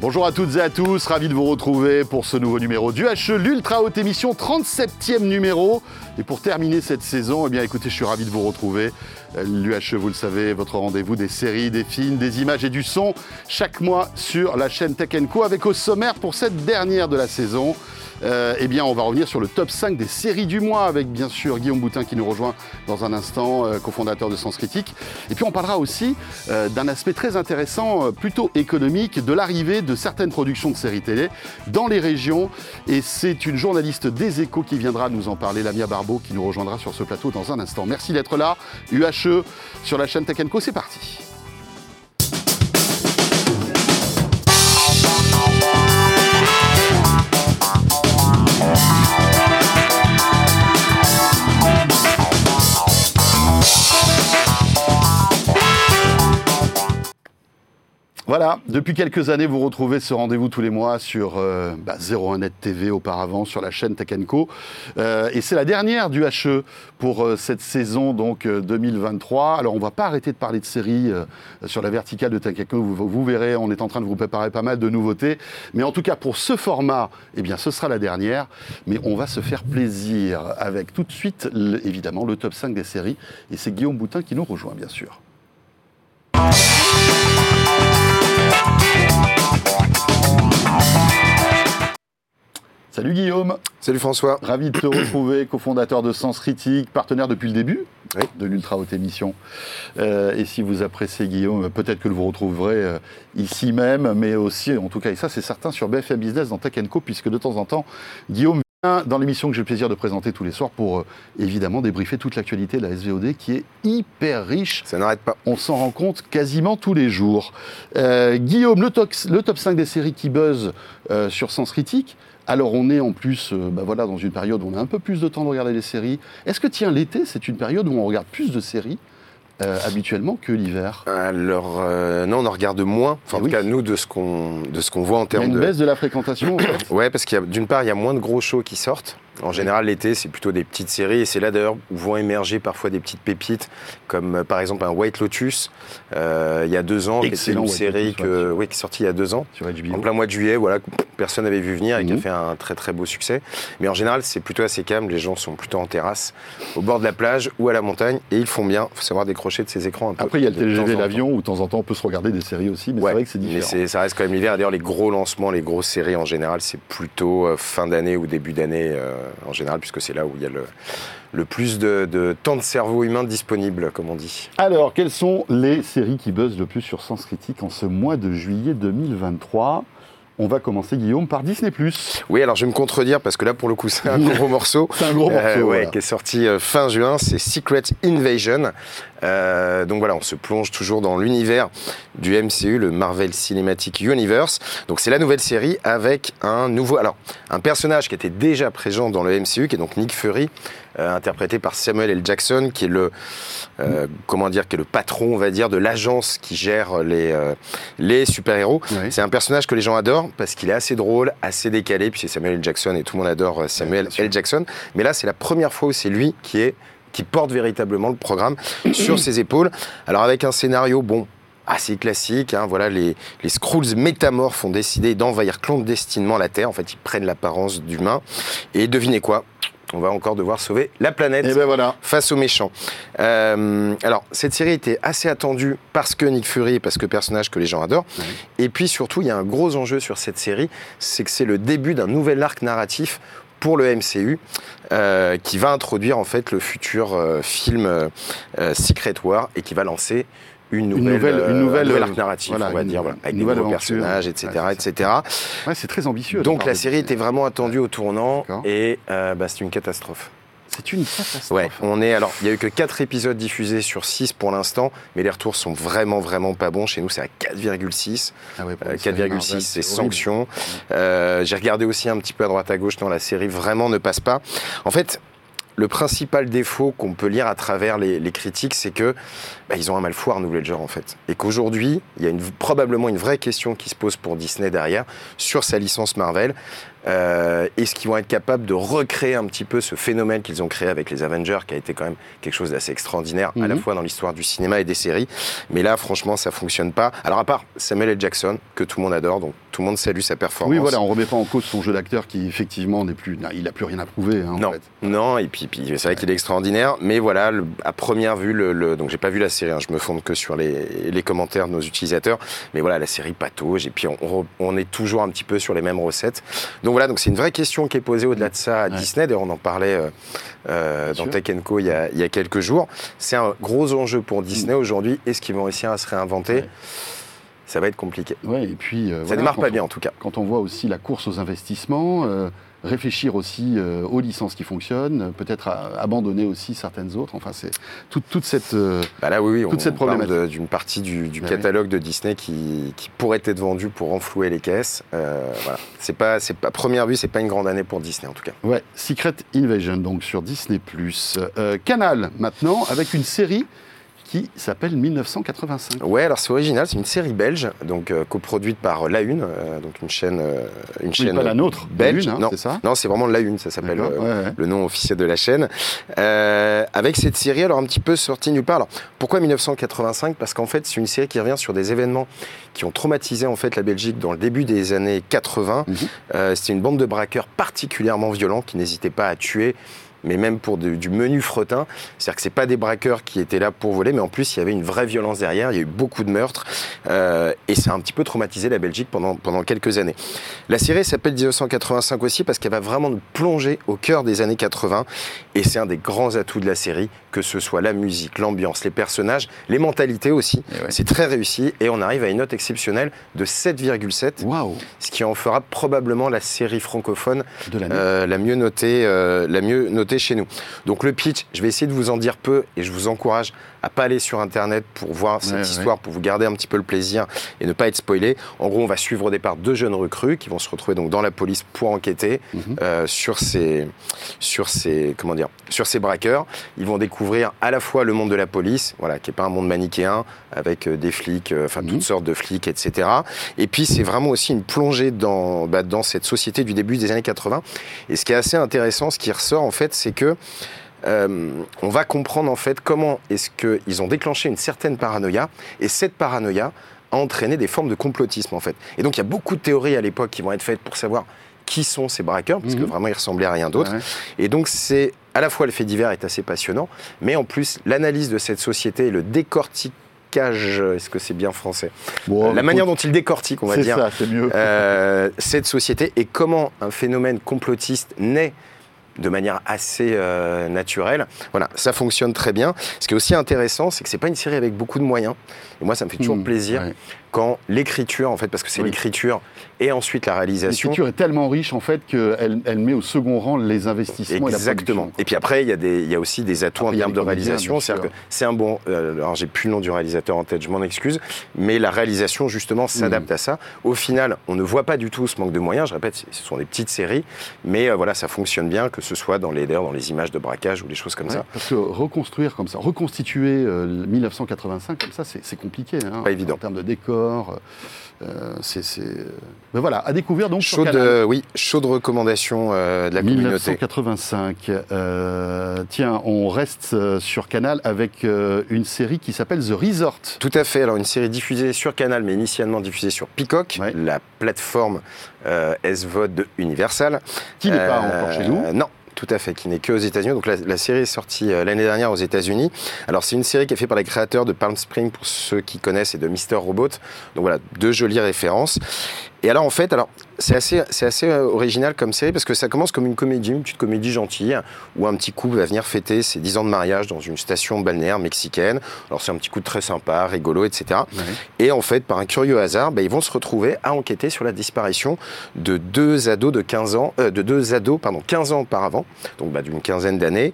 Bonjour à toutes et à tous, ravi de vous retrouver pour ce nouveau numéro du HE, l'ultra haute émission, 37e numéro. Et pour terminer cette saison, eh bien écoutez, je suis ravi de vous retrouver. L'UHE, vous le savez, votre rendez-vous des séries, des films, des images et du son, chaque mois sur la chaîne Tech Co, avec au sommaire pour cette dernière de la saison, euh, eh bien, on va revenir sur le top 5 des séries du mois avec bien sûr Guillaume Boutin qui nous rejoint dans un instant, euh, cofondateur de Sens Critique. Et puis on parlera aussi euh, d'un aspect très intéressant, plutôt économique, de l'arrivée de certaines productions de séries télé dans les régions. Et c'est une journaliste des Échos qui viendra nous en parler, Lamia Qui nous rejoindra sur ce plateau dans un instant. Merci d'être là. UHE sur la chaîne Tech c'est parti. Voilà, depuis quelques années, vous retrouvez ce rendez-vous tous les mois sur euh, bah, 01net TV auparavant, sur la chaîne Tech Co. Euh, et c'est la dernière du HE pour euh, cette saison donc 2023. Alors on va pas arrêter de parler de séries sur la verticale de Tech Co. Vous, vous, verrez, on est en train de vous préparer pas mal de nouveautés. Mais en tout cas, pour ce format, eh bien, ce sera la dernière. Mais on va se faire plaisir avec tout de suite, évidemment, le top 5 des séries. Et c'est Guillaume Boutin qui nous rejoint, bien sûr. Salut Guillaume. Salut François. Ravi de te retrouver, cofondateur de Sens Critique, partenaire depuis le début de l'ultra haute émission. Euh, et si vous appréciez Guillaume, peut-être que vous retrouverez euh, ici même, mais aussi, en tout cas, et ça c'est certain, sur BFM Business dans Tech Co, puisque de temps en temps, Guillaume vient dans l'émission que j'ai le plaisir de présenter tous les soirs pour euh, évidemment débriefer toute l'actualité de la SVOD qui est hyper riche. Ça n'arrête pas. On s'en rend compte quasiment tous les jours. Guillaume, le top, le top 5 des séries qui buzzent sur Sens Critique. Alors on est en plus euh, bah voilà, dans une période où on a un peu plus de temps de regarder les séries. Est-ce que tiens, l'été, c'est une période où on regarde plus de séries euh, habituellement que l'hiver? Alors euh, non, on en regarde moins. Enfin, en tout cas, nous de ce qu'on de ce qu'on voit en termes de. Il y a une baisse de la fréquentation. en fait. Ouais, parce qu'il d'une part, il y a moins de gros shows qui sortent. En général, l'été, c'est plutôt des petites séries. Et c'est là d'ailleurs où vont émerger parfois des petites pépites, comme euh, par exemple un White Lotus, euh, il y a deux ans, qui était une série que, oui, qui est sortie il y a deux ans, en plein mois de juillet, voilà, personne n'avait vu venir et qui a mhm. fait un très très beau succès. Mais en général, c'est plutôt assez calme. Les gens sont plutôt en terrasse, au bord de la plage ou à la montagne, et ils font bien. Il faut savoir décrocher de ces écrans un peu. Après, il y a le TGV, l'avion, où de temps en temps on peut se regarder des séries aussi, mais c'est vrai que c'est différent. Mais ça reste quand même l'hiver. D'ailleurs, les gros lancements, les grosses séries en général, c'est plutôt euh, fin d'année ou début d'année en général, puisque c'est là où il y a le, plus de, temps de cerveau humain disponible, comme on dit. Alors, quelles sont les séries qui buzzent le plus sur Sens Critique en ce mois de juillet 2023 on va commencer, Guillaume, par Disney+. Oui, alors je vais me contredire parce que là, pour le coup, c'est un gros morceau. c'est un gros morceau. Euh, qui est sorti euh, fin juin. C'est Secret Invasion. Euh, donc voilà, on se plonge toujours dans l'univers du MCU, le Marvel Cinematic Universe. Donc c'est la nouvelle série avec un nouveau, alors un personnage qui était déjà présent dans le MCU, qui est donc Nick Fury, euh, interprété par Samuel L. Jackson, qui est le euh, comment dire, qui est le patron, on va dire, de l'agence qui gère les les super héros. C'est un personnage que les gens adorent parce qu'il est assez drôle, assez décalé. Puis c'est Samuel L. Jackson et tout le monde adore Samuel L. Jackson. Mais là, c'est la première fois où c'est lui qui est qui porte véritablement le programme sur ses épaules. Alors avec un scénario, bon, assez classique. Hein, voilà, les, les Skrulls métamorphes ont décidé d'envahir clandestinement la Terre. En fait, ils prennent l'apparence d'humains. Et devinez quoi? On va encore devoir sauver la planète ben voilà. face aux méchants. Euh, alors, cette série était assez attendue parce que Nick Fury, parce que personnage que les gens adorent. Et puis surtout, il y a un gros enjeu sur cette série, c'est que c'est le début d'un nouvel arc narratif pour le MCU, euh, qui va introduire en fait le futur euh, film Secret War et qui va lancer une nouvelle, une nouvelle, arc narratif, on va dire, avec des nouveaux personnages, etc., etc. Ouais, c'est très ambitieux. Donc la série était vraiment attendue au tournant et bah, c'est une catastrophe. C'est une catastrophe. Ouais, on est alors, il y a eu que 4 épisodes diffusés sur 6 pour l'instant, mais les retours sont vraiment vraiment pas bons. Chez nous, c'est à 4,6. 4,6, ah c'est sanction. Euh, J'ai regardé aussi un petit peu à droite à gauche. Non, la série vraiment ne passe pas. En fait, le principal défaut qu'on peut lire à travers les, critiques, c'est que bah, ils ont un mal fou à renouveler le genre en fait, et qu'aujourd'hui il y a probablement une vraie question qui se pose pour Disney derrière sur sa licence Marvel. Euh, Est-ce qu'ils vont être capables de recréer un petit peu ce phénomène qu'ils ont créé avec les Avengers, qui a été quand même quelque chose d'assez extraordinaire, à la Mhm. fois dans l'histoire du cinéma et des séries. Mais là, franchement, ça fonctionne pas. Alors, à part Samuel L. Jackson, que tout le monde adore, donc tout le monde salue sa performance. Oui, voilà, on remet pas en cause son jeu d'acteur qui effectivement n'est plus, il n'a plus rien à prouver. hein, en Non, fait. non, et puis, puis c'est vrai qu'il est extraordinaire, mais voilà, le- à première vue, le, le- donc j'ai pas vu la série, hein, je me fonde que sur les, les commentaires de nos utilisateurs, mais voilà, la série patauge, et puis on, on- on est toujours un petit peu sur les mêmes recettes. Donc voilà, donc c'est une vraie question qui est posée au-delà de ça à Ouais. Disney, d'ailleurs on en parlait euh, euh, dans sûr. Tech Co il y, a, il y a quelques jours. C'est un gros enjeu pour Disney aujourd'hui, est-ce qu'ils vont réussir à se réinventer? Ouais. Ça va être compliqué. Ouais, et puis euh, Ça voilà, démarre pas on- bien en tout cas. Quand on voit aussi la course aux investissements, euh, réfléchir aussi euh, aux licences qui fonctionnent, peut-être abandonner aussi certaines autres. Enfin, c'est toute, toute cette. euh, Bah là, oui, oui, Toute cette on parle problématique. d'une partie du, du Bah catalogue de Disney qui, qui pourrait être vendue pour renflouer les caisses. Euh, voilà. C'est pas, c'est pas, première vue, c'est pas une grande année pour Disney en tout cas. Ouais, Secret Invasion, donc sur Disney+. Euh, Canal, maintenant, avec une série qui s'appelle 1985. Ouais, alors c'est original, c'est une série belge, donc euh, coproduite par La Une, euh, donc une chaîne, euh, une Oui, chaîne pas la nôtre, belge. Une, hein, non, c'est ça non, c'est vraiment La Une, ça s'appelle. D'accord, euh, ouais, ouais. le nom officiel de la chaîne, Euh, avec cette série alors un petit peu sortie nulle part. Alors, pourquoi 1985 Parce qu'en fait c'est une série qui revient sur des événements qui ont traumatisé en fait la Belgique dans le début des années 80. Mhm. Euh, C'était une bande de braqueurs particulièrement violents qui n'hésitaient pas à tuer. Mais même pour de- du menu fretin, c'est-à-dire que c'est pas des braqueurs qui étaient là pour voler, mais en plus il y avait une vraie violence derrière. Il y a eu beaucoup de meurtres euh, et ça a un petit peu traumatisé la Belgique pendant pendant quelques années. La série s'appelle 1985 aussi parce qu'elle va vraiment nous plonger au cœur des années 80 et c'est un des grands atouts de la série, que ce soit la musique, l'ambiance, les personnages, les mentalités aussi. Ouais. C'est très réussi et on arrive à une note exceptionnelle de 7,7, Waouh, ce qui en fera probablement la série francophone de l'année. euh, la mieux notée, euh, la mieux notée chez nous. Donc le pitch, je vais essayer de vous en dire peu et je vous encourage à pas aller sur internet pour voir cette Ouais, ouais. histoire, pour vous garder un petit peu le plaisir et ne pas être spoilé. En gros, on va suivre au départ deux jeunes recrues qui vont se retrouver donc dans la police pour enquêter Mhm. euh, sur ces, sur ces, comment dire, sur ces braqueurs. Ils vont découvrir à la fois le monde de la police, voilà, qui est pas un monde manichéen avec euh, des flics, euh, enfin Mhm. toutes sortes de flics, etc. Et puis c'est vraiment aussi une plongée dans, bah, dans cette société du début des années 80. Et ce qui est assez intéressant, ce qui ressort en fait, c'est que euh, on va comprendre en fait comment est-ce qu'ils ont déclenché une certaine paranoïa et cette paranoïa a entraîné des formes de complotisme en fait. Et donc il y a beaucoup de théories à l'époque qui vont être faites pour savoir qui sont ces braqueurs, parce que Mhm. vraiment ils ressemblaient à rien d'autre. Ouais. Et donc c'est à la fois le fait divers est assez passionnant, mais en plus l'analyse de cette société et le décortiquage, est-ce que c'est bien français? Bon, La manière dont il décortique, on va dire, ça, mieux. euh, cette société et comment un phénomène complotiste naît de manière assez euh, naturelle. Voilà, ça fonctionne très bien. Ce qui est aussi intéressant, c'est que c'est pas une série avec beaucoup de moyens. Et moi, ça me fait toujours Hmm, plaisir ouais. quand l'écriture, en fait, parce que c'est Oui. l'écriture et ensuite la réalisation. L'écriture est tellement riche en fait qu'elle elle met au second rang les investissements Exactement. et la Et puis après, il y, a des- il y a aussi des atouts Après, en termes de réalisation. C'est-à-dire que c'est un bon. euh, alors, j'ai plus le nom du réalisateur en tête, je m'en excuse. Mais la réalisation, justement, s'adapte à ça. Au final, on ne voit pas du tout ce manque de moyens. Je répète, ce sont des petites séries. Mais euh, voilà, ça fonctionne bien, que ce soit dans les, dans les images de braquage ou des choses comme Ouais, ça. Parce que reconstruire comme ça, reconstituer euh, le 1985 comme ça, c'est compliqué. hein, Pas évident. En termes de décor, euh, c'est. Mais voilà, à découvrir donc sur Chaude, Canal. euh, oui, chaude recommandation euh, de la communauté. 1985. Euh, tiens, on reste sur Canal avec une série qui s'appelle The Resort. Tout à fait. Alors, une série diffusée sur Canal, mais initialement diffusée sur Peacock, Ouais. la plateforme SVOD de Universal. Qui n'est pas encore chez nous. Non. Tout à fait, qui n'est que aux États-Unis. Donc la, la série est sortie euh, l'année dernière aux États-Unis. Alors c'est une série qui est faite par les créateurs de Palm Spring pour ceux qui connaissent et de Mister Robot. Donc voilà, deux jolies références. Et alors en fait, alors c'est assez, c'est assez euh, original comme série parce que ça commence comme une comédie, une petite comédie gentille où un petit couple va venir fêter ses 10 ans de mariage dans une station balnéaire mexicaine. Alors c'est un petit coup de très sympa, rigolo, etc. Et en fait, par un curieux hasard, bah, ils vont se retrouver à enquêter sur la disparition de deux ados de 15 ans, euh, de deux ados, pardon, 15 ans auparavant, donc bah, d'une quinzaine d'années.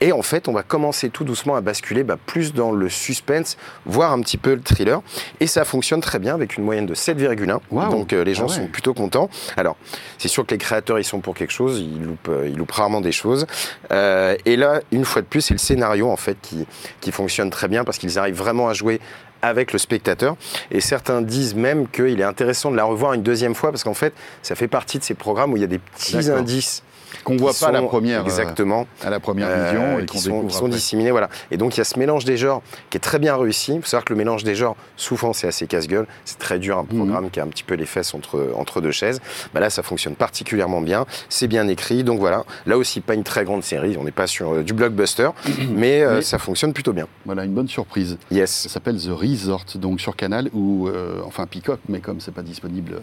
Et en fait, on va commencer tout doucement à basculer bah, plus dans le suspense, voire un petit peu le thriller. Et ça fonctionne très bien avec une moyenne de 7,1. Waouh. Donc euh, les gens Ah ouais. sont plutôt contents. Alors, c'est sûr que les créateurs, ils sont pour quelque chose, ils loupent, euh, ils loupent rarement des choses. Euh, et là, une fois de plus, c'est le scénario en fait qui, qui fonctionne très bien parce qu'ils arrivent vraiment à jouer avec le spectateur. Et certains disent même qu'il est intéressant de la revoir une deuxième fois parce qu'en fait, ça fait partie de ces programmes où il y a des petits indices qu'on voit pas à la première euh, exactement à la première vision euh, et qui sont, sont disséminés voilà. Et donc il y a ce mélange des genres qui est très bien réussi. Il faut savoir que le mélange des genres souvent c'est assez casse-gueule. C'est très dur un mhm. programme qui a un petit peu les fesses entre entre deux chaises. Bah là ça fonctionne particulièrement bien. C'est bien écrit. Donc voilà. Là aussi pas une très grande série. On n'est pas sur euh, du blockbuster mais ça fonctionne plutôt bien. voilà une bonne surprise. Yes. Ça s'appelle The Resort donc sur Canal ou enfin Peacock mais comme c'est pas disponible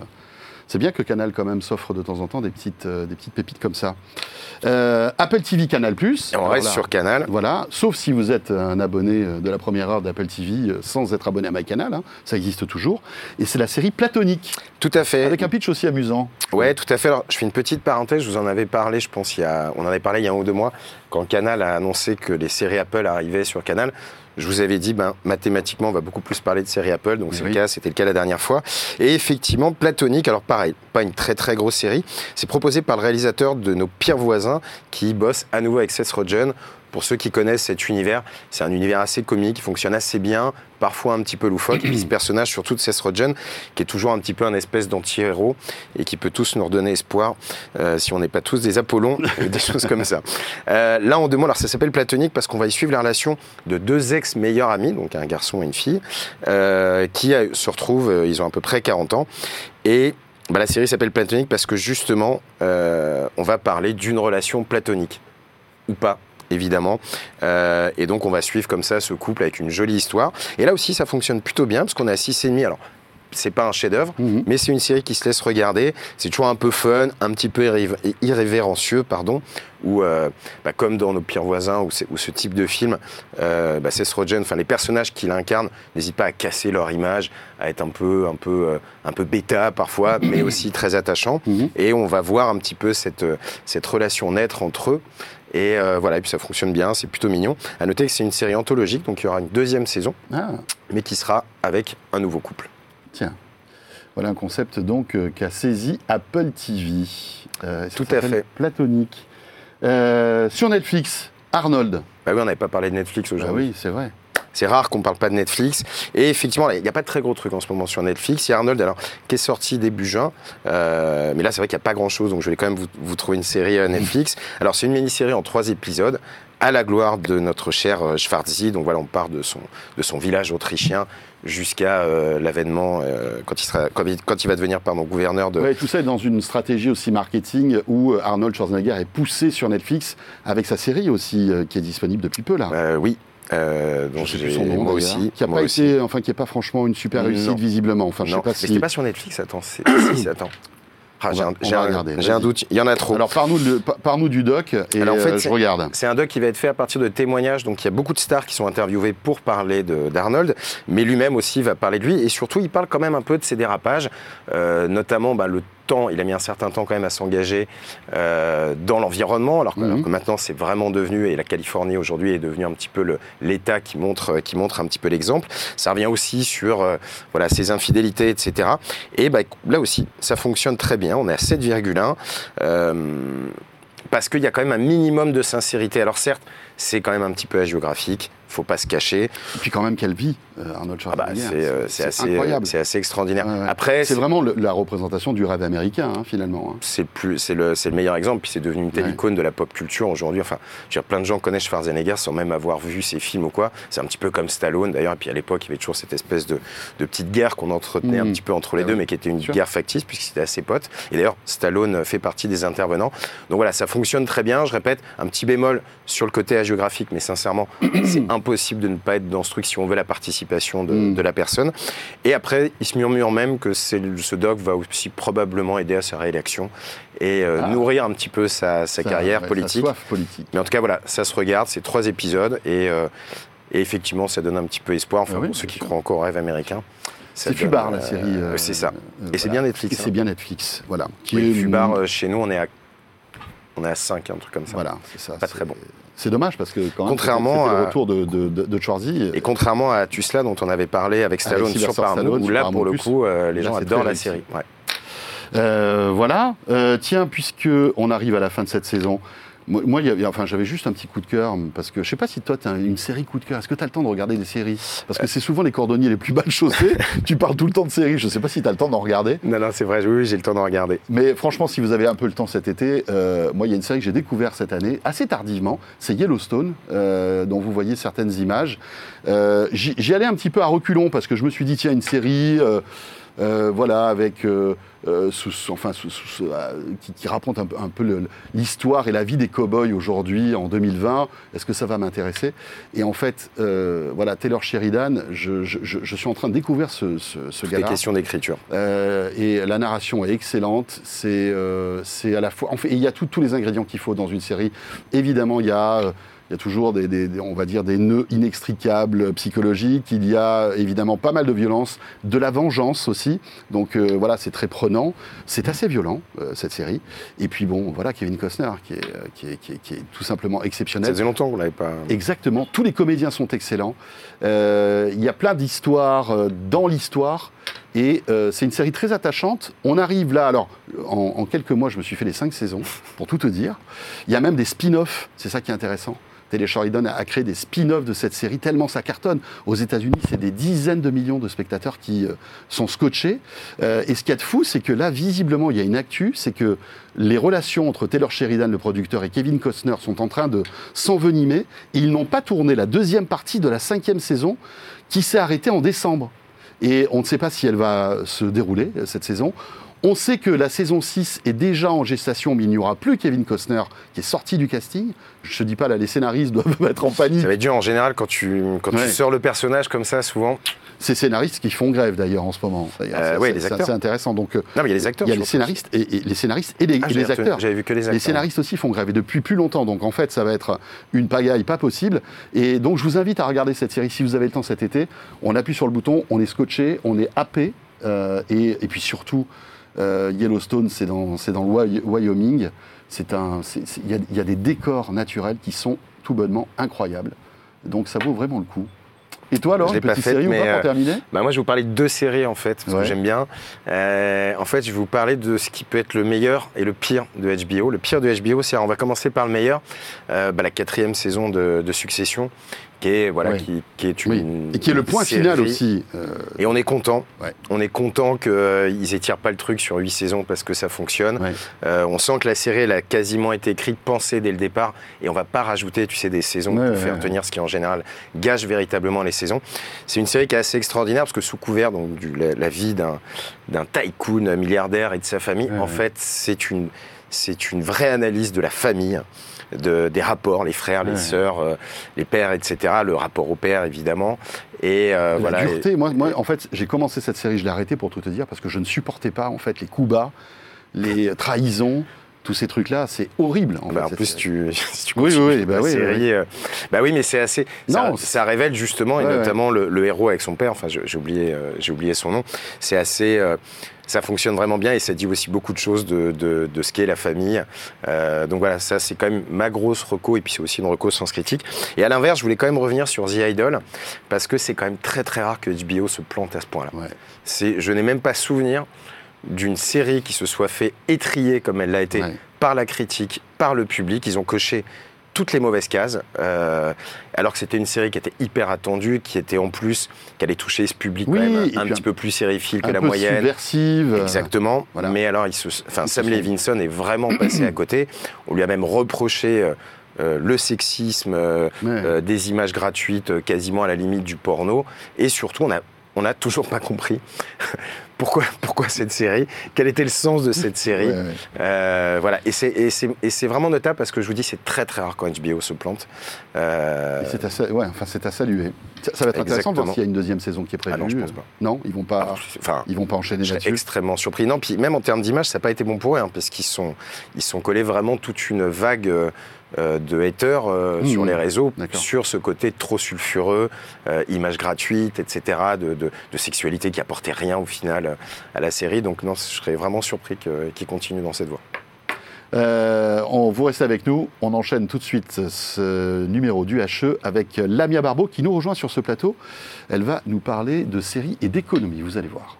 c'est bien que Canal quand même s'offre de temps en temps des petites, euh, des petites pépites comme ça. Euh, Apple TV Canal+. Et on reste sur Canal. Voilà, sauf si vous êtes un abonné euh, de la première heure d'Apple TV sans être abonné à MyCanal, hein, ça existe toujours. Et c'est la série Platonique. Tout à fait. Avec un pitch aussi amusant. Ouais, tout à fait. Alors, je fais une petite parenthèse, je vous en avais parlé, je pense, il y a, on en avait parlé il y a un ou deux mois, quand Canal a annoncé que les séries Apple arrivaient sur Canal. Je vous avais dit, ben, mathématiquement, on va beaucoup plus parler de série Apple, donc c'est le cas, c'était le cas la dernière fois. Et effectivement, Platonique, alors pareil, pas une très très grosse série, c'est proposé par le réalisateur de Nos pires voisins, qui bosse à nouveau avec Seth Rogen pour ceux qui connaissent cet univers, c'est un univers assez comique, qui fonctionne assez bien, parfois un petit peu loufoque. Et puis ce personnage, surtout de Seth Rogen, qui est toujours un petit peu un espèce d'anti-héros et qui peut tous nous redonner espoir euh, si on n'est pas tous des Apollons ou des choses comme ça. Euh, là, deux mots, alors ça s'appelle Platonique parce qu'on va y suivre la relation de deux ex-meilleurs amis, donc un garçon et une fille, euh, qui se retrouvent, ils ont à peu près 40 ans. Et bah, la série s'appelle Platonique parce que justement, on va parler d'une relation platonique ou pas évidemment. Euh, et donc on va suivre comme ça ce couple avec une jolie histoire. Et là aussi ça fonctionne plutôt bien parce qu'on est à 6,5. Alors c'est pas un chef-d'œuvre, mhm. mais c'est une série qui se laisse regarder. C'est toujours un peu fun, un petit peu irrévérencieux, pardon. Ou euh, bah, comme dans Nos pires voisins, ou, ce type de film, euh, bah, Seth Rogen, enfin les personnages qu'il incarne, n'hésitent pas à casser leur image, à être un peu, un peu, euh, un peu bêta parfois, mais aussi très attachant. Mhm. Et on va voir un petit peu cette, cette relation naître entre eux. Et euh, voilà, et puis ça fonctionne bien, c'est plutôt mignon. À noter que c'est une série anthologique, donc il y aura une deuxième saison, ah. mais qui sera avec un nouveau couple. Tiens. Voilà un concept donc euh, qu'a saisi Apple TV. Euh, Tout à fait. Platonique. sur Netflix, Arnold. Bah oui, on n'avait pas parlé de Netflix aujourd'hui. Ah oui, c'est vrai. C'est rare qu'on ne parle pas de Netflix. Et effectivement, il n'y a pas de très gros trucs en ce moment sur Netflix. Il y a Arnold, alors, qui est sorti début juin. Euh, mais là, c'est vrai qu'il n'y a pas grand-chose. Donc, je vais quand même vous, trouver une série euh, Netflix. Alors, c'est une mini-série en trois épisodes à la gloire de notre cher euh, Schwarzy. Donc voilà, on part de son, de son village autrichien jusqu'à l'avènement quand, il sera, quand, il, va devenir pardon, gouverneur de... Ouais, tout ça est dans une stratégie aussi marketing où Arnold Schwarzenegger est poussé sur Netflix avec sa série aussi qui est disponible depuis peu là. oui, euh, dont j'ai son nom moi aussi. Qui a pas été, enfin, qui est pas franchement une super réussite visiblement. Enfin, je sais pas si. c'était pas sur Netflix. Attends, si, attends. Ah, j'ai un, un, doute, il y en a trop. Alors parle-nous par du doc et en fait, euh, je regarde. C'est un doc qui va être fait à partir de témoignages, donc il y a beaucoup de stars qui sont interviewées pour parler d'Arnold, mais lui-même aussi va parler de lui, et surtout il parle quand même un peu de ses dérapages, euh, notamment bah, le il a mis un certain temps quand même à s'engager euh, dans l'environnement, alors, mhm. que maintenant c'est vraiment devenu, et la Californie aujourd'hui est devenue un petit peu l'État qui montre, qui montre un petit peu l'exemple. Ça revient aussi sur euh, voilà, ses infidélités, etc. Et bah, là aussi, ça fonctionne très bien. On est à 7,1. Euh, parce qu'il y a quand même un minimum de sincérité. Alors certes, c'est quand même un petit peu géographique faut pas se cacher. Et puis quand même quelle vie, euh, Arnold ah bah, Schwarzenegger. Euh, c'est assez, incroyable. C'est assez extraordinaire. Après, c'est vraiment la représentation du rêve américain hein, finalement. Hein. C'est plus, c'est le, le, meilleur exemple. Puis c'est devenu une telle icône de la pop culture aujourd'hui. Enfin, je veux dire, plein de gens connaissent Schwarzenegger sans même avoir vu ses films ou quoi. C'est un petit peu comme Stallone d'ailleurs. Et puis à l'époque, il y avait toujours cette espèce de, de petite guerre qu'on entretenait un mmh. petit peu entre les ah deux, mais qui était une guerre factice puisqu'il était assez potes. Et d'ailleurs, Stallone fait partie des intervenants. Donc voilà, ça fonctionne très bien. Je répète, un petit bémol sur le côté géographique, mais sincèrement, c'est impossible de ne pas être dans ce truc si on veut la participation de, mm. la personne. Et après, il se murmure même que ce doc va aussi probablement aider à sa réélection et euh, ah. nourrir un petit peu sa, carrière politique. politique. Mais en tout cas, voilà, ça se regarde, c'est trois épisodes et, euh, effectivement, ça donne un petit peu espoir, enfin, ah pour ceux qui croient encore au rêve américain. C'est Fubar, la euh, série. c'est ça. et c'est bien Netflix. Et c'est hein. bien Netflix, voilà. Qui est Fubar, chez nous, on est à on est à 5, un truc comme ça. Voilà, c'est ça. Pas très bon. C'est dommage parce que quand contrairement le retour de, de, de, Et contrairement à Tusla dont on avait parlé avec Stallone sur Paramount, où là pour le coup euh, les gens adorent la série. Euh, voilà. Euh, tiens, puisque on arrive à la fin de cette saison, Moi, y enfin, j'avais juste un petit coup de cœur, parce que je sais pas si toi, tu as une série coup de cœur. Est-ce que tu as le temps de regarder des séries? Parce que c'est souvent les cordonniers les plus mal chaussés. tu parles tout le temps de séries. Je sais pas si tu as le temps d'en regarder. Non, non, c'est vrai, oui, oui, j'ai le temps d'en regarder. Mais franchement, si vous avez un peu le temps cet été, euh, moi, il y a une série que j'ai découvert cette année, assez tardivement. C'est Yellowstone, euh, dont vous voyez certaines images. Euh, J'y j'y allais un petit peu à reculons parce que je me suis dit, tiens, une série, euh, voilà, avec. euh, euh, sous- enfin, sous- sous- sous- qui, qui raconte un, peu- un peu le- l'histoire et la vie des cow-boys aujourd'hui, en 2020. Est-ce que ça va m'intéresser? Et en fait, voilà, Taylor Sheridan, je, je- suis en train de découvrir ce, ce, ce gars-là. questions d'écriture. Et la narration est excellente. C'est c'est à la fois. En fait, il y a tout- tous les ingrédients qu'il faut dans une série. Évidemment, il y a. il y a toujours des, on va dire, des nœuds inextricables psychologiques. Il y a évidemment pas mal de violence, de la vengeance aussi. Donc euh, voilà, c'est très prenant. C'est assez violent, euh, cette série. Et puis bon, voilà, Kevin Costner, qui est, euh, qui est, qui est- qui est tout simplement Ça exceptionnel. faisait longtemps qu'on l'avait pas. Exactement, tous les comédiens sont excellents. Il y a plein d'histoires dans l'histoire. Et euh, c'est une série très attachante. On arrive là, alors, en, en quelques mois, je me suis fait les cinq saisons, pour tout te dire. Il y a même des spin-offs, c'est ça qui est intéressant. Télé Sheridan a créé des spin-offs de cette série tellement ça cartonne. Aux États-Unis, c'est des dizaines de millions de spectateurs qui euh, sont scotchés. Euh, et ce qu'il y a de fou, c'est que là, visiblement, il y a une actu, c'est que les relations entre Taylor Sheridan, le producteur, et Kevin Costner sont en train de s'envenimer. Ils n'ont pas tourné la deuxième partie de la cinquième saison qui s'est arrêtée en décembre. Et on ne sait pas si elle va se dérouler, cette saison. On sait que la saison 6 est déjà en gestation, mais il n'y aura plus Kevin Costner qui est sorti du casting. Je ne dis pas là, les scénaristes doivent être en panique. Ça va être dur en général quand tu, quand Ouais. tu sors le personnage comme ça, souvent. Ces scénaristes qui font grève d'ailleurs en ce moment. Euh, c'est- c'est- les c'est acteurs. assez intéressant. Donc, euh, Non, mais il y a les acteurs. il y a les scénaristes et, et les scénaristes et les, Ah, et j'avais les acteurs. J'avais vu que les acteurs. Les scénaristes aussi font grève et depuis plus longtemps. Donc en fait, ça va être une pagaille pas possible. Et donc je vous invite à regarder cette série si vous avez le temps cet été. On appuie sur le bouton, on est scotché, on est happé. euh, et, et puis surtout, euh, Yellowstone, c'est dans, le Wy- Wyoming. Il y, a- il y a des décors naturels qui sont tout bonnement incroyables. Donc ça vaut vraiment le coup. Et toi alors, Je une pas petite ou pas pour euh, terminer? Bah, moi, je vais vous parler de deux séries en fait, parce Ouais. que j'aime bien. Euh, en fait, je vais vous parler de ce qui peut être le meilleur et le pire de HBO. Le pire de HBO, c'est on va commencer par le meilleur, euh, bah, la quatrième saison de, de Succession, qui est voilà, Ouais. qui, qui est une Oui. Et qui est le point série. final aussi. euh, Et on est content. Ouais. On est content qu'ils étirent pas le truc sur huit saisons parce que ça fonctionne. Ouais. Euh, on sent que la série elle a quasiment été écrite, pensée dès le départ, et on va pas rajouter, tu sais, des saisons pour faire tenir ce qui en général gâche véritablement les saisons. C'est une série qui est assez extraordinaire parce que sous couvert donc du- la, la vie d'un d'un tycoon milliardaire et de sa famille, en fait, c'est une c'est une vraie analyse de la famille, de, des rapports, les frères, les Ouais. sœurs, euh, les pères, etc. Le rapport au père, évidemment. Et euh, La voilà. dureté, moi, moi, en fait, j'ai commencé cette série, je l'ai arrêtée pour tout te dire, parce que je ne supportais pas, en fait, les coups bas, les trahisons, tous ces trucs-là, c'est horrible. En, Bah, fait, en plus, tu, si tu Oui, bah la oui, série, euh, bah oui, mais c'est assez. Ça, Non, ça révèle justement, et Ouais, notamment le, le héros avec son père. Enfin, j'ai oublié, euh, j'ai oublié son nom. C'est assez. euh, ça fonctionne vraiment bien et ça dit aussi beaucoup de choses de, de, de ce qu'est la famille. Donc voilà, ça c'est quand même ma grosse reco et puis c'est aussi une reco sans critique. Et à l'inverse, je voulais quand même revenir sur The Idol parce que c'est quand même très très rare que HBO se plante à ce point-là. Ouais. C'est, je n'ai même pas souvenir d'une série qui se soit fait étrier comme elle l'a été Ouais. par la critique, par le public. Ils ont coché toutes les mauvaises cases, euh, alors que c'était une série qui était hyper attendue, qui était en plus, qui allait toucher ce public Oui, quand même un petit un- peu plus sériephile que la peu moyenne. subversive. Exactement. voilà. Mais alors, il se, enfin, Sam Levinson est vraiment passé à côté. On lui a même reproché euh, euh, le sexisme, Ouais. des images gratuites, quasiment à la limite du porno. Et surtout, on a, on n'a toujours pas compris pourquoi, pourquoi cette série, quel était le sens de cette série? Ouais, ouais. Euh, voilà, et c'est, vraiment notable parce que je vous dis, c'est très très rare quand HBO se plante. Euh, C'est à, ouais, enfin, à saluer. Ça, ça va être intéressant de voir s'il y a une deuxième saison qui est prévue. Ah non, je pense pas. Non, ils vont pas, enfin, ils vont pas enchaîner là-dessus. extrêmement surpris. Non, puis même en termes d'image, ça n'a pas été bon pour eux, hein, parce qu'ils sont, ils sont collés vraiment toute une vague euh, de haters euh, Mmh. sur les réseaux, sur ce côté trop sulfureux, euh, images gratuites, etc., de, de- de sexualité qui apportait rien au final euh, à la série. Donc non, je serais vraiment surpris qu'ils continuent dans cette voie. Euh, on vous restez avec nous. On enchaîne tout de suite ce numéro du HE avec Lamia Barbeau qui nous rejoint sur ce plateau. Elle va nous parler de séries et d'économie. Vous allez voir.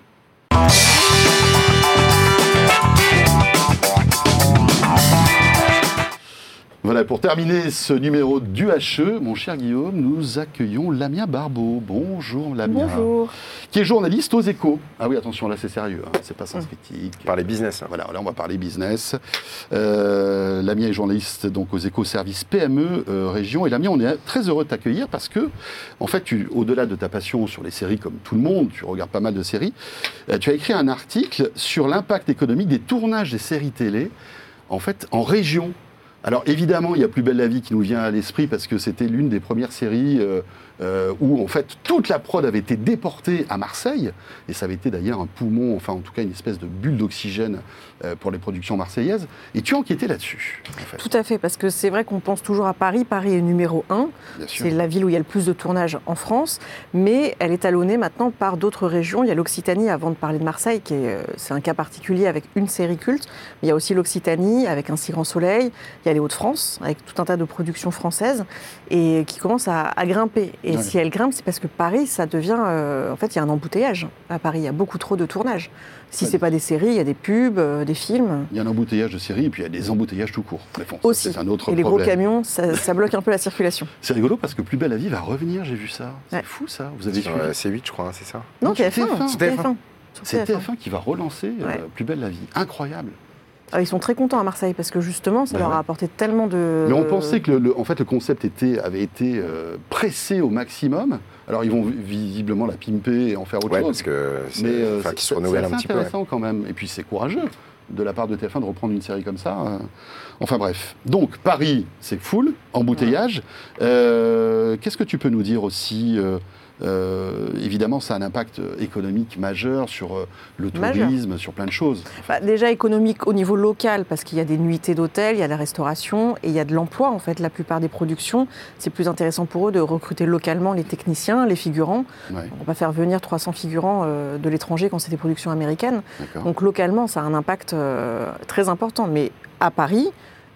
Voilà, pour terminer ce numéro du HE, mon cher Guillaume, nous accueillons Lamia Barbeau. Bonjour Lamia. Bonjour. Qui est journaliste aux échos. Ah oui, attention, là c'est sérieux, hein, c'est pas sans critique. Parler business. hein. Voilà, là on va parler business. Euh, Lamia est journaliste donc aux échos service PME euh, région. Et Lamia, on est très heureux de t'accueillir parce que, en fait, tu- au-delà de ta passion sur les séries comme tout le monde, tu regardes pas mal de séries, euh, tu as écrit un article sur l'impact économique des tournages des séries télé, en fait, en région. Alors évidemment, il y a Plus belle la vie qui nous vient à l'esprit parce que c'était l'une des premières séries euh, euh, où en fait toute la prod avait été déportée à Marseille et ça avait été d'ailleurs un poumon, enfin en tout cas une espèce de bulle d'oxygène euh, pour les productions marseillaises. Et tu as enquêté là-dessus, en fait. Tout à fait, parce que c'est vrai qu'on pense toujours à Paris. Paris est numéro un. C'est la ville où il y a le plus de tournages en France, mais elle est talonnée maintenant par d'autres régions. Il y a l'Occitanie, avant de parler de Marseille, qui est, c'est un cas particulier avec une série culte. Mais il y a aussi l'Occitanie, avec Un si grand soleil. Il y a les Hauts-de-France, avec tout un tas de productions françaises, et qui commencent à, à grimper. Et si elles grimpent, c'est parce que Paris, ça devient... euh, en fait, il y a un embouteillage à Paris. Il y a beaucoup trop de tournages. Si Ouais. c'est pas des séries, il y a des pubs, euh, des films. Il y a un embouteillage de séries et puis il y a des embouteillages tout court. Mais bon, ça, Aussi. C'est un autre Et les gros camions, ça, ça bloque un peu la circulation. C'est rigolo parce que Plus belle la vie va revenir, j'ai vu ça. C'est Ouais. fou ça. Vous avez Sur suivi euh, C8, je crois, hein, c'est ça? Non, Non, sur TF1. TF1. sur TF1. TF1. Sur C'est TF1. TF1 qui va relancer euh, Ouais. Plus belle la vie. Incroyable. Ah, ils sont très contents à Marseille parce que justement, ça Bah leur ouais. a apporté tellement de. Mais on pensait que le, le- en fait, le concept était, avait été euh, pressé au maximum. Alors ils vont vi- visiblement la pimper et en faire autre Ouais, chose. parce que c'est- Mais euh, se un petit peu. intéressant quand même. Et puis c'est courageux de la part de TF1 de reprendre une série comme ça. euh. Enfin bref. Donc Paris, c'est full, embouteillage. Euh, Qu'est-ce que tu peux nous dire aussi euh, évidemment, ça a un impact économique majeur sur euh, le Majeur. tourisme, sur plein de choses. Bah, déjà économique au niveau local parce qu'il y a des nuitées d'hôtels, il y a la restauration et il y a de l'emploi en fait. La plupart des productions, c'est plus intéressant pour eux de recruter localement les techniciens, les figurants. Ouais, On va pas faire venir 300 figurants euh, de l'étranger quand c'est des productions américaines. Donc localement, ça a un impact euh, très important. Mais à Paris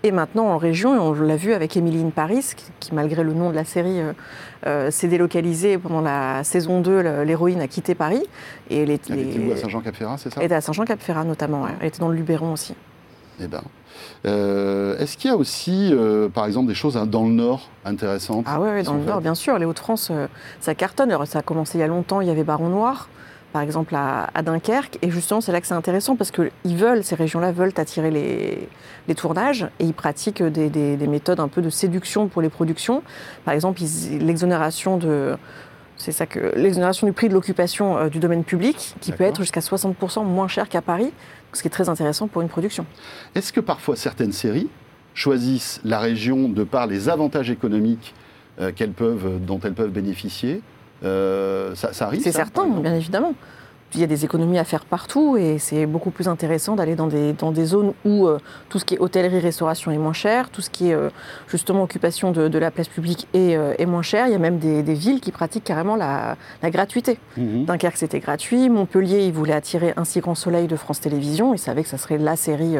et maintenant en région, et on l'a vu avec Emily in Paris, qui, qui, malgré le nom de la série euh, euh, s'est délocalisée pendant la saison 2, le- l'héroïne a quitté Paris. Et elle, est- Elle était où à Saint-Jean-Cap-Ferrat, c'est ça? Elle était à Saint-Jean-Cap-Ferrat notamment. ouais. Elle était dans le Luberon aussi. Eh ben. Euh, Est-ce qu'il y a aussi, euh, par exemple, des choses hein, dans le Nord intéressantes? Ah ouais, ouais, dans le Nord, bien sûr. Les Hauts-de-France, euh, ça cartonne. Alors, ça a commencé il y a longtemps, il y avait Baron Noir, par exemple à, à Dunkerque. Et justement, c'est là que c'est intéressant parce qu'ils veulent, ces régions-là veulent attirer les, les tournages et ils pratiquent des, des- des méthodes un peu de séduction pour les productions. Par exemple, l'exonération de. C'est ça que l'exonération du prix de l'occupation euh, du domaine public, qui peut être jusqu'à 60% moins cher qu'à Paris, ce qui est très intéressant pour une production. Est-ce que parfois certaines séries choisissent la région de par les avantages économiques euh, qu'elles peuvent, dont elles peuvent bénéficier Euh, ça, ça arrive C'est certain, bien évidemment. Il y a des économies à faire partout et c'est beaucoup plus intéressant d'aller dans des, dans des zones où euh, tout ce qui est hôtellerie, restauration est moins cher, tout ce qui est euh, justement occupation de, de la place publique est, euh, est moins cher. Il y a même des, des villes qui pratiquent carrément la, la gratuité. Mhm. Dunkerque, c'était gratuit. Montpellier, ils voulaient attirer Un si grand soleil de France Télévisions. Ils savaient que ça serait la série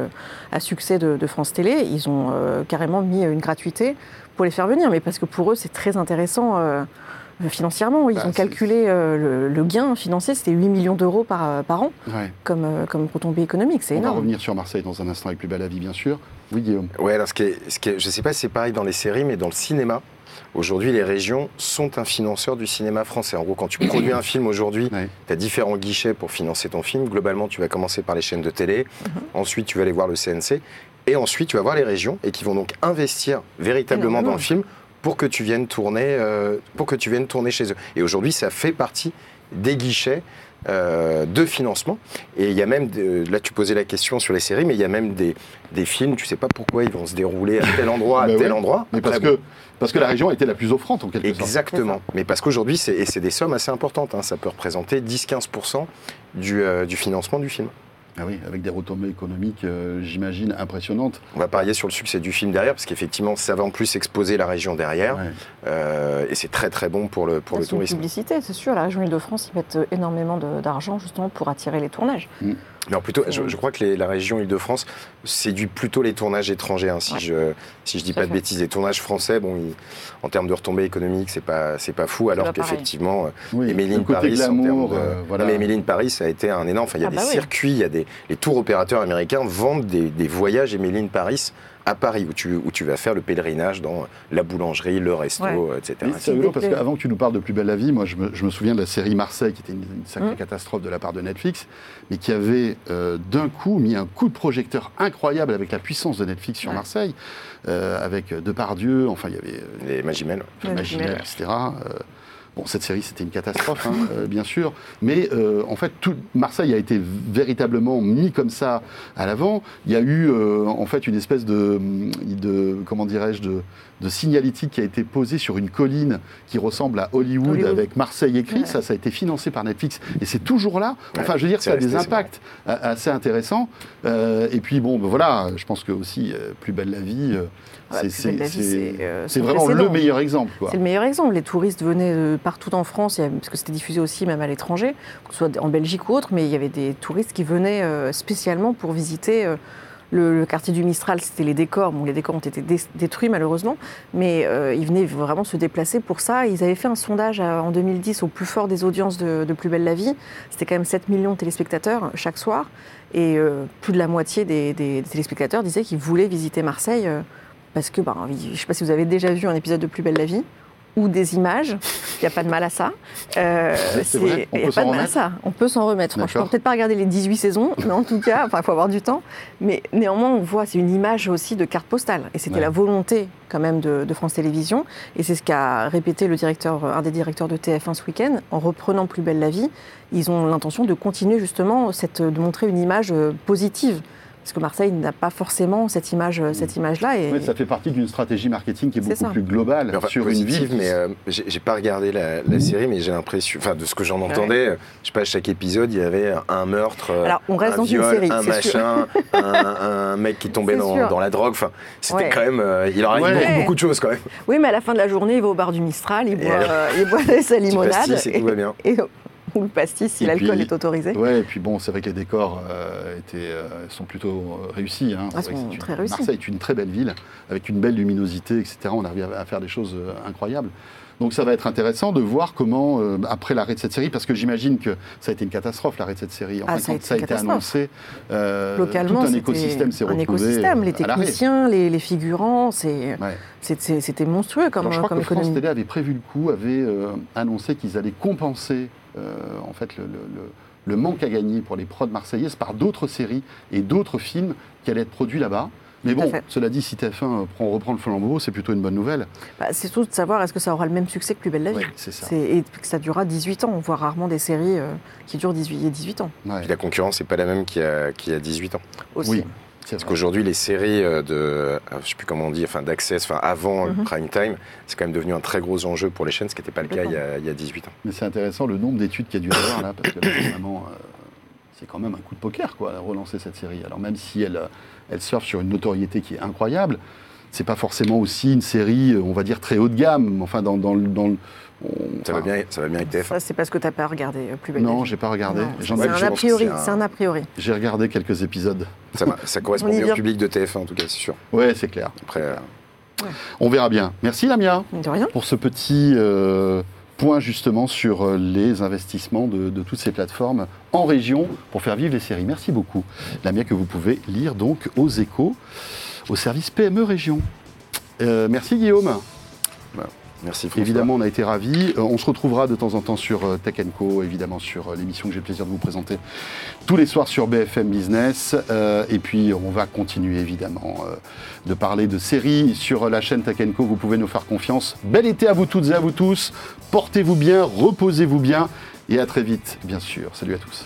à succès de, de France Télé. Ils ont carrément mis une gratuité pour les faire venir. Mais parce que pour eux, c'est très intéressant financièrement. Ils Bah, ont calculé euh, le, le gain financier, c'était 8 millions d'euros par, euh, par an Ouais. comme, euh, comme retombée économique. C'est On va énorme. revenir sur Marseille dans un instant avec Plus belle la vie, bien sûr. Oui, Guillaume. Ouais, alors ce qui est, ce qui est- je sais pas si c'est pareil dans les séries, mais dans le cinéma, aujourd'hui, les régions sont un financeur du cinéma français. En gros, quand tu produis un film aujourd'hui, Ouais. tu as différents guichets pour financer ton film. Globalement, tu vas commencer par les chaînes de télé, ensuite tu vas aller voir le CNC, et ensuite tu vas voir les régions, et qui vont donc investir véritablement dans le film pour que tu viennes tourner, euh, pour que tu viennes tourner chez eux. Et aujourd'hui, ça fait partie des guichets euh, de financement. Et il y a même, là tu posais la question sur les séries, mais il y a même des, des films, tu sais pas pourquoi ils vont se dérouler à tel endroit, à tel endroit. Mais parce que, parce que la région a été la plus offrante, en quelque sorte. Exactement. Mais parce qu'aujourd'hui, c'est des sommes assez importantes. hein. Ça peut représenter 10-15% du, euh, du financement du film. Ah oui, avec des retombées économiques, euh, j'imagine, impressionnantes. On va parier sur le succès du film derrière, parce qu'effectivement, ça va en plus exposer la région derrière. Ouais. Euh, et c'est très très bon pour le, pour le C'est une tourisme. publicité, c'est sûr. La région Île-de-France, ils mettent énormément d'argent justement pour attirer les tournages. Non, plutôt, je, je crois que les- la région Île-de-France séduit plutôt les tournages étrangers. hein, si, Ouais. je, si je dis pas de bêtises, les tournages français, bon, ils- en termes de retombées économiques, c'est pas, c'est pas fou. Alors qu'effectivement, euh, Oui, Emeline Paris, en glamour, termes de- euh, voilà. Mais Emeline Paris, ça a été un énorme. Enfin, il y a Ah des bah circuits, il y a des les tours opérateurs américains vendent des, des voyages Emeline Paris à Paris, où tu, où tu vas faire le pèlerinage dans la boulangerie, le resto, Ouais. etc. C'est rigolo parce qu'avant que tu nous parles de Plus belle la vie, moi je me, je me souviens de la série Marseille qui était une, une sacrée Mm. catastrophe de la part de Netflix, mais qui avait euh, d'un coup mis un coup de projecteur incroyable avec la puissance de Netflix sur Ouais. Marseille, euh, avec Depardieu, enfin il y avait euh, Les Magimel. Ouais, Imaginaire, Magimel. etc. Euh, Bon, cette série, c'était une catastrophe, hein, euh, bien sûr. Mais euh, en fait, tout, Marseille a été véritablement mis comme ça à l'avant. Il y a eu, euh, en fait, une espèce de, de comment dirais-je, de, de signalétique qui a été posée sur une colline qui ressemble à Hollywood, Hollywood. avec Marseille écrit. Ouais. Ça, ça a été financé par Netflix. Et c'est toujours là. Enfin, je veux dire, ça a des impacts assez intéressants. Euh, et puis, bon, ben voilà, je pense que aussi, euh, Plus belle la vie, euh, c'est- euh, c'est vraiment le meilleur exemple. C'est le meilleur exemple. Les touristes venaient de partout en France, parce que c'était diffusé aussi même à l'étranger, que ce soit en Belgique ou autre, mais il y avait des touristes qui venaient euh, spécialement pour visiter euh, le, le quartier du Mistral. C'était les décors. Bon, les décors ont été dé- détruits malheureusement, mais euh, ils venaient vraiment se déplacer pour ça. Ils avaient fait un sondage euh, en 2010 au plus fort des audiences de, de Plus belle la vie. C'était quand même 7 millions de téléspectateurs chaque soir. Et euh, plus de la moitié des, des- des téléspectateurs disaient qu'ils voulaient visiter Marseille. euh, parce que, ben, je ne sais pas si vous avez déjà vu un épisode de Plus belle la vie ou des images, il n'y a pas de mal à ça. Euh, Il n'y peut a pas de mal à remettre ça. On peut s'en remettre. Franchement, peut-être pas regarder les 18 saisons, mais en tout cas, il faut avoir du temps. Mais néanmoins, on voit, c'est une image aussi de carte postale. Et c'était Ouais. la volonté quand même de, de France Télévisions. Et c'est ce qu'a répété le directeur, un des directeurs de TF1 ce week-end. En reprenant Plus belle la vie, ils ont l'intention de continuer justement cette, de montrer une image euh, positive. Parce que Marseille n'a pas forcément cette image, cette image-là. Et... Oui, ça fait partie d'une stratégie marketing qui est beaucoup ça. plus globale enfin, sur une ville. mais euh, j'ai pas regardé la, la série, mais j'ai l'impression, enfin, de ce que j'en entendais, euh, je sais pas, à chaque épisode, il y avait un meurtre, euh, Alors, on reste un dans viol, une série, un machin, un, un mec qui tombait dans, la drogue. Enfin, c'était Ouais. quand même, euh, il aurait Ouais. beaucoup, beaucoup de choses quand même. Oui, mais à la fin de la journée, il va au bar du Mistral, il boit, euh, il boit sa limonade. pastis et tout va bien. et- ou le pastis si l'alcool est autorisé. Ouais, et puis bon, c'est vrai que les décors euh, étaient, euh, sont plutôt euh, réussis. hein. Ah, sont très une- réussis. Marseille est une très belle ville, avec une belle luminosité, etc. On arrive à faire des choses incroyables. Donc ça va être intéressant de voir comment, euh, après l'arrêt de cette série, parce que j'imagine que ça a été une catastrophe l'arrêt de cette série. Enfin, Ah, ça a quand été ça a été annoncé, euh, Localement, tout un écosystème s'est un retrouvé écosystème, les euh, l'arrêt. techniciens, les, les figurants, c'est- Ouais. c'était monstrueux comme, Alors, je crois comme que France. Télé avait prévu le coup, avait euh, annoncé qu'ils allaient compenser en fait le, le- le- le manque à gagner pour les prods marseillaises par d'autres séries et d'autres films qui allaient être produits là-bas. Mais bon, cela dit, si TF1 prend, reprend le flambeau, c'est plutôt une bonne nouvelle. Bah, c'est surtout de savoir est-ce que ça aura le même succès que Plus belle la vie. Oui, c'est ça. Et que ça durera 18 ans. On voit rarement des séries euh, qui durent 18, et 18 ans Ouais, Puis la concurrence n'est pas la même qu'il y, a- qu'il y a 18 ans. aussi. Oui, Parce qu'aujourd'hui, les séries euh, de, euh, je sais plus comment on dit, enfin d'access, enfin avant le Mhm. prime time, c'est quand même devenu un très gros enjeu pour les chaînes, ce qui n'était pas le cas il y, a, il y a 18 ans. Mais c'est intéressant le nombre d'études qu'il y a dû avoir là, parce que là, vraiment, euh, c'est quand même un coup de poker, quoi, relancer cette série. Alors même si elle, euh, elle surfe sur une notoriété qui est incroyable, c'est pas forcément aussi une série, euh, on va dire, très haut de gamme. Enfin, dans, dans, le- dans le- on- Ça va bien, ça va bien avec TF1. Ça, c'est parce que tu n'as pas regardé euh, Plus belle Non, j'ai pas regardé. C'est un a priori. c'est un- a priori. J'ai regardé quelques épisodes. Ça, correspond bien au public de TF1 en tout cas, c'est sûr. Ouais, c'est clair. Après, euh, On verra bien. Merci Lamia De rien. pour ce petit euh, point justement sur euh, les investissements de, toutes ces plateformes en région pour faire vivre les séries. Merci beaucoup. Lamia que vous pouvez lire donc aux échos, au service PME Région. Euh, merci Guillaume. Merci François. Évidemment, on a été ravis. Euh, on se retrouvera de temps en temps sur euh, Tech Co, évidemment sur euh, l'émission que j'ai le plaisir de vous présenter tous les soirs sur BFM Business. Euh, et puis, on va continuer évidemment de parler de séries sur la chaîne Tech Co. Vous pouvez nous faire confiance. Bel été à vous toutes et à vous tous. Portez-vous bien, reposez-vous bien. Et à très vite, bien sûr. Salut à tous.